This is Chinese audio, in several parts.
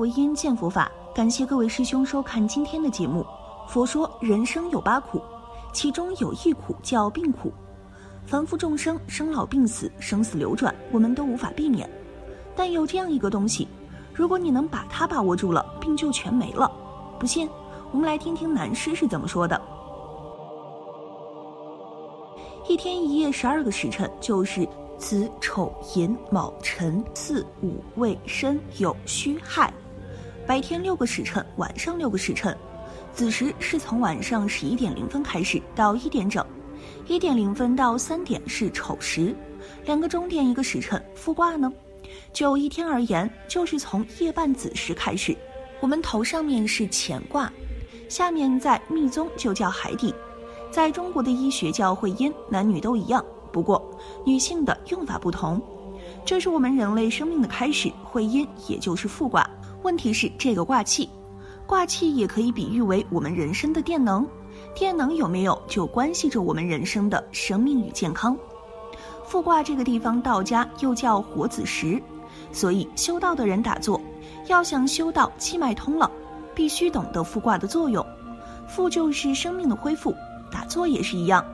佛音见佛法，感谢各位师兄收看今天的节目。佛说人生有八苦，其中有一苦叫病苦。凡夫众生生老病死、生死流转，我们都无法避免。但有这样一个东西，如果你能把它把握住了，病就全没了。不信，我们来听听南师是怎么说的。一天一夜十二个时辰，就是子丑寅卯辰巳午未申酉戌亥。白天六个时辰，晚上六个时辰。子时是从晚上十一点零分开始到一点整，一点零分到三点是丑时，两个钟点一个时辰。复卦呢，就一天而言，就是从夜半子时开始。我们头上面是乾卦，下面在密宗就叫海底，在中国的医学叫会阴，男女都一样，不过女性的用法不同。这是我们人类生命的开始，会阴也就是复卦。问题是这个卦气。卦气也可以比喻为我们人生的电能，电能有没有就关系着我们人生的生命与健康。复卦这个地方，道家又叫活子时，所以修道的人打坐，要想修道气脉通了，必须懂得复卦的作用。复就是生命的恢复，打坐也是一样，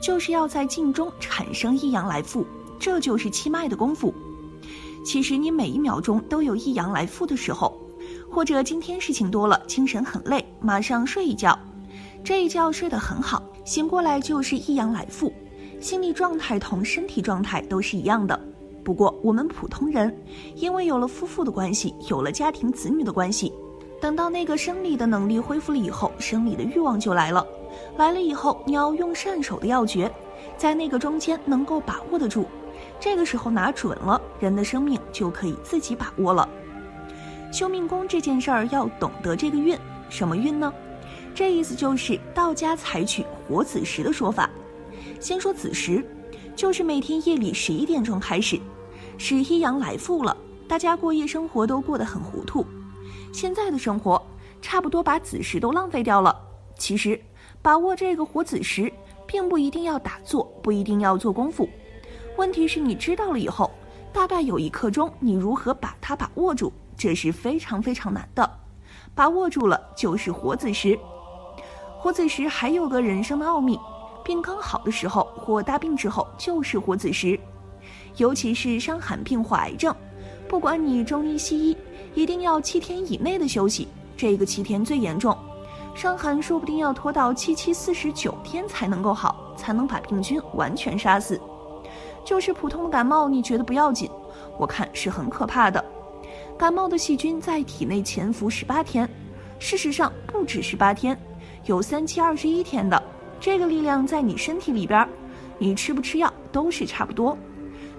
就是要在静中产生一阳来复，这就是气脉的功夫。其实你每一秒钟都有一阳来复的时候。或者今天事情多了，精神很累，马上睡一觉，这一觉睡得很好，醒过来就是一阳来复，心理状态同身体状态都是一样的。不过我们普通人，因为有了夫妇的关系，有了家庭子女的关系，等到那个生理的能力恢复了以后，生理的欲望就来了，来了以后你要用善手的要诀，在那个中间能够把握得住，这个时候拿准了，人的生命就可以自己把握了。修命功这件事儿要懂得这个运，什么运呢？这意思就是道家采取活子时的说法。先说子时，就是每天夜里十一点钟开始，是一阳来复了。大家过夜生活都过得很糊涂，现在的生活差不多把子时都浪费掉了。其实把握这个活子时，并不一定要打坐，不一定要做功夫。问题是你知道了以后，大概有一刻钟，你如何把它把握住？这是非常非常难的，把握住了就是活子时。活子时还有个人生的奥秘，病刚好的时候或大病之后就是活子时，尤其是伤寒病或癌症，不管你中医西医，一定要七天以内的休息。这个七天最严重，伤寒说不定要拖到七七四十九天才能够好，才能把病菌完全杀死。就是普通的感冒，你觉得不要紧，我看是很可怕的。感冒的细菌在体内潜伏十八天，事实上不止十八天，有三七二十一天的。这个力量在你身体里边，你吃不吃药都是差不多。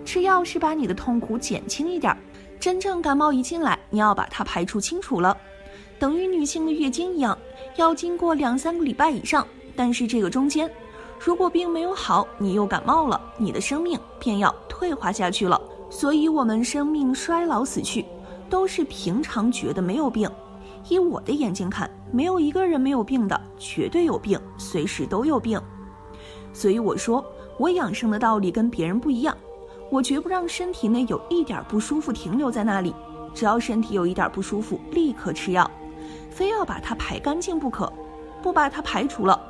吃药是把你的痛苦减轻一点，真正感冒一进来，你要把它排除清楚了，等于女性的月经一样，要经过两三个礼拜以上。但是这个中间，如果病没有好，你又感冒了，你的生命便要退化下去了。所以，我们生命衰老死去。都是平常觉得没有病，以我的眼睛看，没有一个人没有病的，绝对有病，随时都有病。所以我说，我养生的道理跟别人不一样，我绝不让身体内有一点不舒服停留在那里，只要身体有一点不舒服，立刻吃药，非要把它排干净不可。不把它排除了，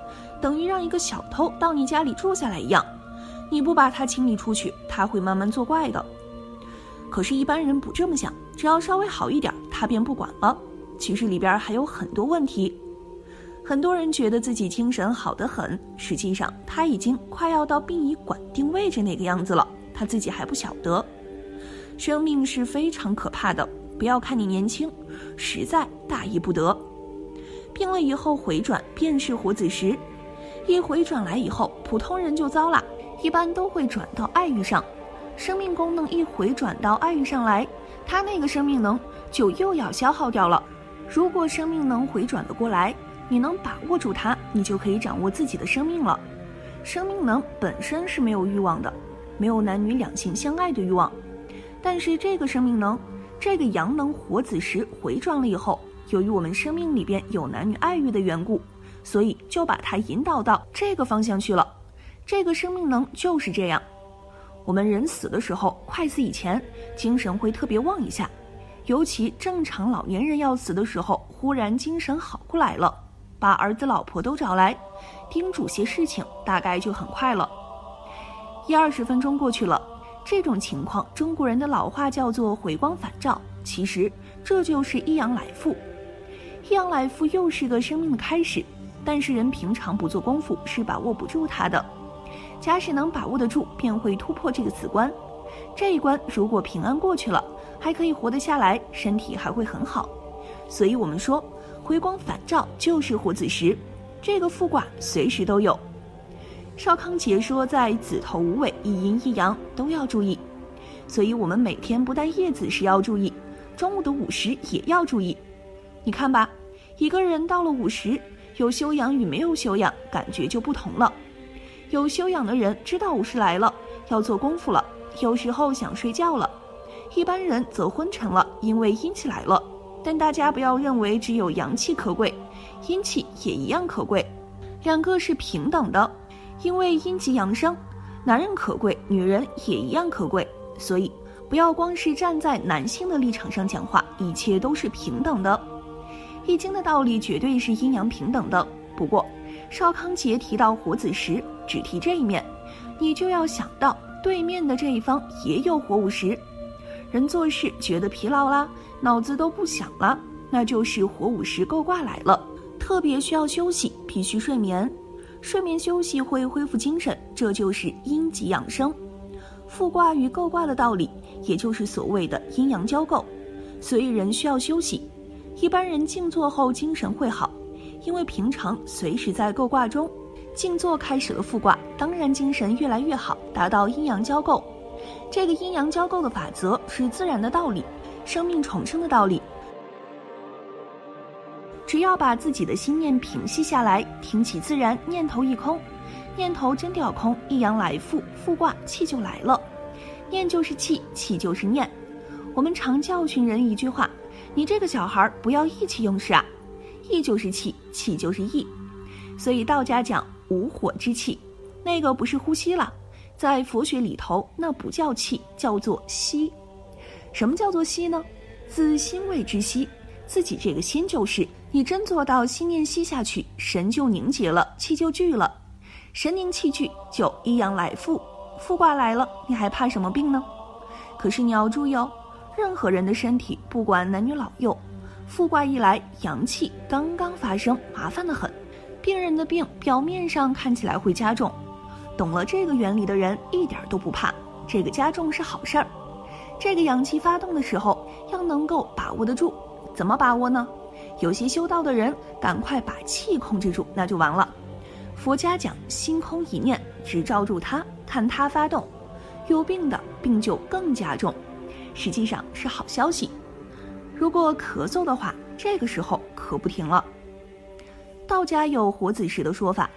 等于让一个小偷到你家里住下来一样，你不把它清理出去，他会慢慢作怪的。可是，一般人不这么想，只要稍微好一点，他便不管了。其实里边还有很多问题。很多人觉得自己精神好得很，实际上他已经快要到殡仪馆定位置那个样子了，他自己还不晓得。生命是非常可怕的，不要看你年轻，实在大意不得。病了以后回转便是活子时，一回转来以后，普通人就糟了，一般都会转到爱欲上。生命功能一回转到爱欲上来，他那个生命能就又要消耗掉了。如果生命能回转得过来，你能把握住它，你就可以掌握自己的生命了。生命能本身是没有欲望的，没有男女两性相爱的欲望。但是这个生命能，这个阳能活子时回转了以后，由于我们生命里边有男女爱欲的缘故，所以就把它引导到这个方向去了。这个生命能就是这样。我们人死的时候，快死以前，精神会特别旺一下，尤其正常老年人要死的时候，忽然精神好过来了，把儿子老婆都找来，叮嘱些事情，大概就很快了。一二十分钟过去了，这种情况，中国人的老话叫做回光返照，其实这就是一阳来复。一阳来复又是个生命的开始，但是人平常不做功夫是把握不住它的。假使能把握得住，便会突破这个死关。这一关如果平安过去了。还可以活得下来，身体还会很好，所以我们说回光返照就是活子时，这个复卦随时都有。邵康节说，在子头午尾一阴一阳都要注意，所以我们每天不但夜子时要注意，中午的午时也要注意。你看吧，一个人到了午时，有修养与没有修养感觉就不同了。有修养的人知道午时来了，要做功夫了，有时候想睡觉了。一般人则昏沉了，因为阴气来了。但大家不要认为只有阳气可贵，阴气也一样可贵，两个是平等的。因为阴极阳生，男人可贵，女人也一样可贵。所以不要光是站在男性的立场上讲话，一切都是平等的。易经的道理绝对是阴阳平等的。不过，邵康节提到火子时，只提这一面，你就要想到对面的这一方也有火午时。人做事觉得疲劳啦，脑子都不想了，那就是火午时够卦来了，特别需要休息，必须睡眠，睡眠休息会恢复精神，这就是阴极养生。复卦与构卦的道理，也就是所谓的阴阳交构，所以人需要休息。一般人静坐后精神会好，因为平常随时在构卦中，静坐开始了复卦，当然精神越来越好，达到阴阳交构。这个阴阳交构的法则是自然的道理，生命重生的道理。只要把自己的心念平息下来，听其自然，念头一空，念头真掉空，一阳来复，复卦气就来了。念就是气，气就是念。我们常教训人一句话：你这个小孩儿不要意气用事啊！意就是气，气就是意。所以道家讲无火之气，那个不是呼吸了。在佛学里头，那不叫气，叫做息。什么叫做息呢？自心谓之息，自己这个心就是。你真做到心念息下去，神就凝结了，气就聚了。神凝气聚，就一阳来复，复卦来了，你还怕什么病呢？可是你要注意哦，任何人的身体，不管男女老幼，复卦一来，阳气刚刚发生，麻烦的很。病人的病表面上看起来会加重。懂了这个原理的人一点都不怕，这个加重是好事儿。这个阳气发动的时候要能够把握得住，怎么把握呢？有些修道的人赶快把气控制住，那就完了。佛家讲心空一念，只照住它，看它发动。有病的病就更加重，实际上是好消息。如果咳嗽的话，这个时候可不停了。道家有活子时的说法，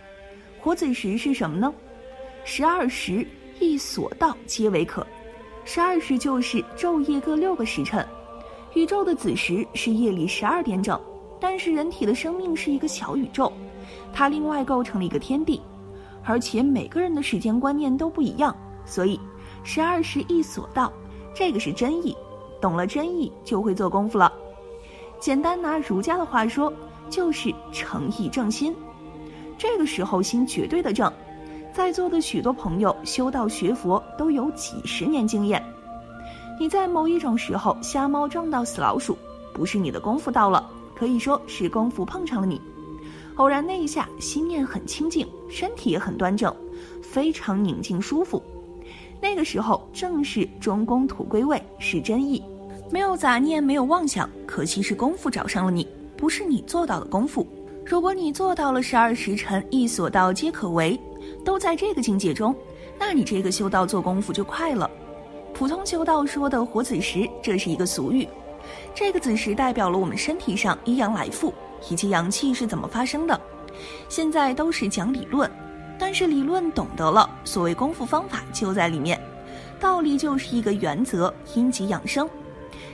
活子时是什么呢？十二时一所到皆为可，十二时就是昼夜各六个时辰。宇宙的子时是夜里十二点整，但是人体的生命是一个小宇宙，它另外构成了一个天地，而且每个人的时间观念都不一样，所以十二时一所到，这个是真意。懂了真意就会做功夫了。简单拿儒家的话说，就是诚意正心，这个时候心绝对的正。在座的许多朋友修道学佛都有几十年经验，你在某一种时候瞎猫撞到死老鼠，不是你的功夫到了，可以说是功夫碰上了你。偶然那一下心念很清净，身体也很端正，非常宁静舒服，那个时候正是中宫土归位，是真意，没有杂念，没有妄想，可惜是功夫找上了你，不是你做到的功夫。如果你做到了十二时辰一所到皆可为。都在这个境界中，那你这个修道做功夫就快了。普通修道说的活子时，这是一个俗语。这个子时代表了我们身体上一阳来复，以及阳气是怎么发生的。现在都是讲理论，但是理论懂得了，所谓功夫方法就在里面。道理就是一个原则：阴极养生。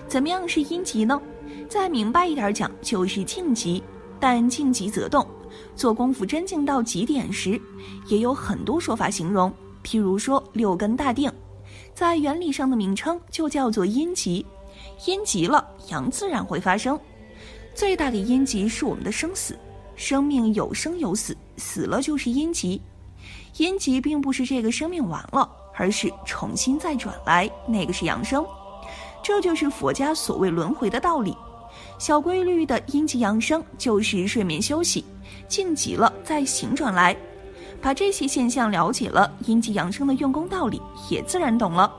怎么样是阴极呢？再明白一点讲，就是静极。但静极则动。做功夫真静到极点时，也有很多说法形容。譬如说六根大定，在原理上的名称就叫做阴极。阴极了，阳自然会发生。最大的阴极是我们的生死，生命有生有死，死了就是阴极。阴极并不是这个生命完了，而是重新再转来，那个是阳生。这就是佛家所谓轮回的道理。小规律的阴极阳生就是睡眠休息，静极了再醒转来。把这些现象了解了，阴极阳生的用功道理也自然懂了。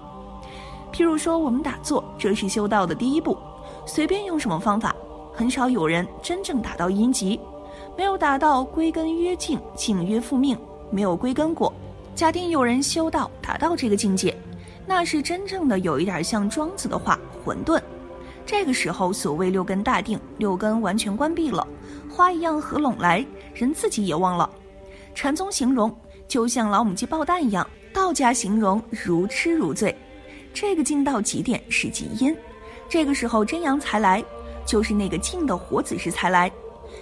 譬如说，我们打坐，这是修道的第一步，随便用什么方法。很少有人真正达到阴极，没有达到归根曰静，静曰复命，没有归根过。假定有人修道达到这个境界，那是真正的有一点像庄子的话，混沌。这个时候，所谓六根大定，六根完全关闭了，花一样合拢来，人自己也忘了。禅宗形容就像老母鸡抱蛋一样，道家形容如痴如醉。这个静到极点是极阴，这个时候真阳才来。就是那个静的活子时才来，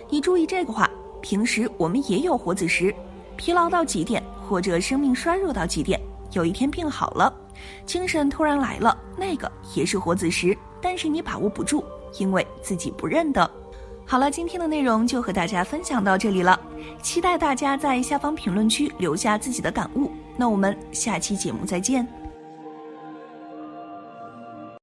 你注意这个话。平时我们也有活子时，疲劳到极点，或者生命衰弱到极点，有一天病好了，精神突然来了，那个也是活子时，但是你把握不住，因为自己不认得。好了，今天的内容就和大家分享到这里了，期待大家在下方评论区留下自己的感悟。那我们下期节目再见。